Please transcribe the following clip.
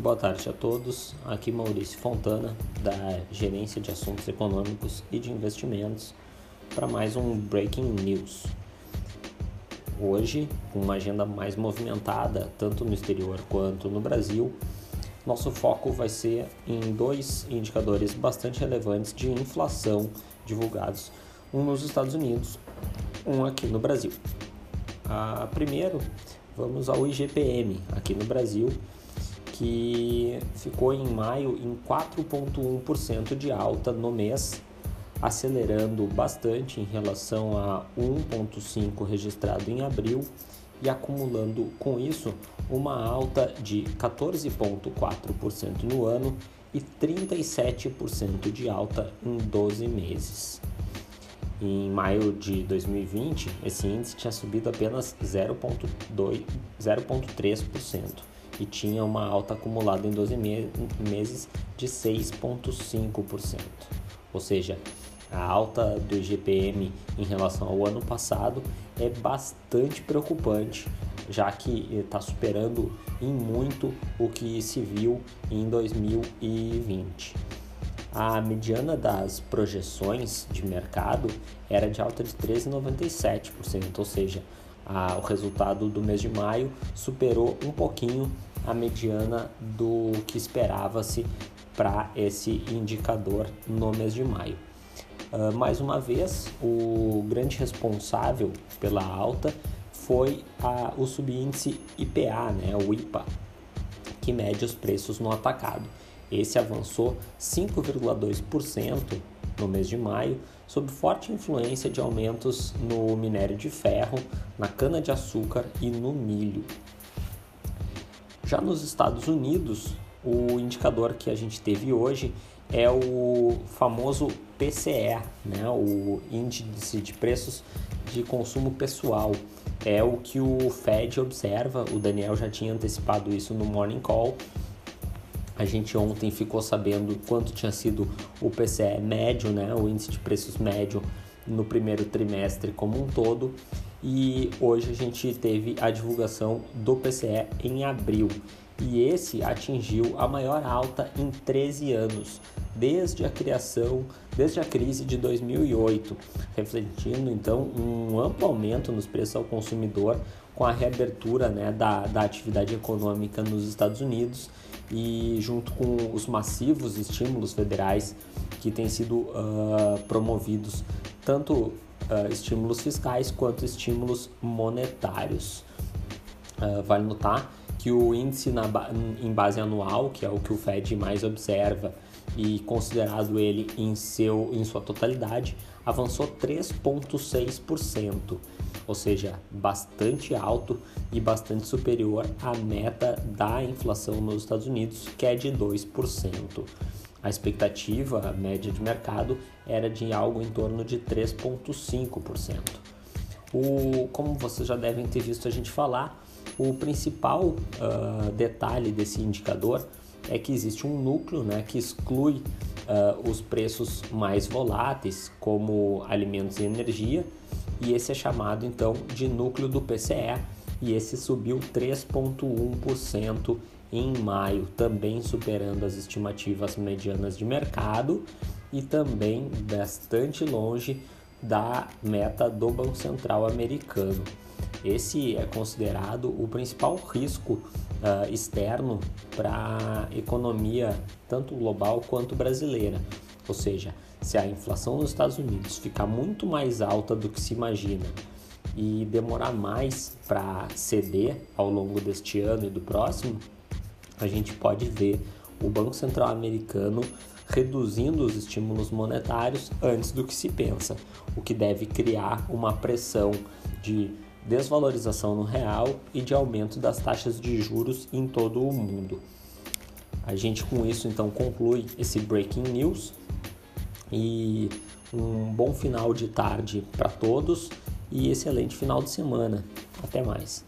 Boa tarde a todos. Aqui Maurício Fontana, da Gerência de Assuntos Econômicos e de Investimentos, para mais um Breaking News. Hoje, com uma agenda mais movimentada, tanto no exterior quanto no Brasil, nosso foco vai ser em dois indicadores bastante relevantes de inflação divulgados, um nos Estados Unidos, um aqui no Brasil. Ah, primeiro, vamos ao IGPM aqui no Brasil, que ficou em maio em 4,1% de alta no mês, acelerando bastante em relação a 1,5% registrado em abril e acumulando com isso uma alta de 14,4% no ano e 37% de alta em 12 meses. Em maio de 2020, esse índice tinha subido apenas 0,3% e tinha uma alta acumulada em 12 meses de 6,5%. Ou seja, a alta do IGPM em relação ao ano passado é bastante preocupante, já que está superando em muito o que se viu em 2020. A mediana das projeções de mercado era de alta de 13,97%, ou seja, a, o resultado do mês de maio superou um pouquinho a mediana do que esperava-se para esse indicador no mês de maio. Uh, mais uma vez, o grande responsável pela alta foi a, o subíndice IPA, né, o IPA, que mede os preços no atacado. Esse avançou 5,2% no mês de maio, sob forte influência de aumentos no minério de ferro, na cana-de-açúcar e no milho. Já nos Estados Unidos, o indicador que a gente teve hoje é o famoso PCE, né? o Índice de Preços de Consumo Pessoal. É o que o Fed observa, o Daniel já tinha antecipado isso no Morning Call. A gente ontem ficou sabendo quanto tinha sido o PCE médio, né? o índice de preços médio no primeiro trimestre como um todo. E hoje a gente teve a divulgação do PCE em abril. E esse atingiu a maior alta em 13 anos, desde a criação, desde a crise de 2008, refletindo então um amplo aumento nos preços ao consumidor com a reabertura né, da, da atividade econômica nos Estados Unidos e junto com os massivos estímulos federais que têm sido uh, promovidos, tanto uh, estímulos fiscais quanto estímulos monetários. Uh, vale notar que o índice na, em base anual, que é o que o Fed mais observa e considerado ele em, seu, em sua totalidade, avançou 3,6%, ou seja, bastante alto e bastante superior à meta da inflação nos Estados Unidos, que é de 2%. A expectativa a média de mercado era de algo em torno de 3,5%. O, como vocês já devem ter visto a gente falar, o principal uh, detalhe desse indicador é que existe um núcleo né, que exclui uh, os preços mais voláteis, como alimentos e energia, e esse é chamado então de núcleo do PCE, e esse subiu 3,1% em maio, também superando as estimativas medianas de mercado e também bastante longe da meta do Banco Central americano. Esse é considerado o principal risco uh, externo para a economia, tanto global quanto brasileira. Ou seja, se a inflação nos Estados Unidos ficar muito mais alta do que se imagina e demorar mais para ceder ao longo deste ano e do próximo, a gente pode ver o Banco Central americano reduzindo os estímulos monetários antes do que se pensa, o que deve criar uma pressão de desvalorização no real e de aumento das taxas de juros em todo o mundo. A gente com isso então conclui esse breaking news e um bom final de tarde para todos e excelente final de semana. Até mais.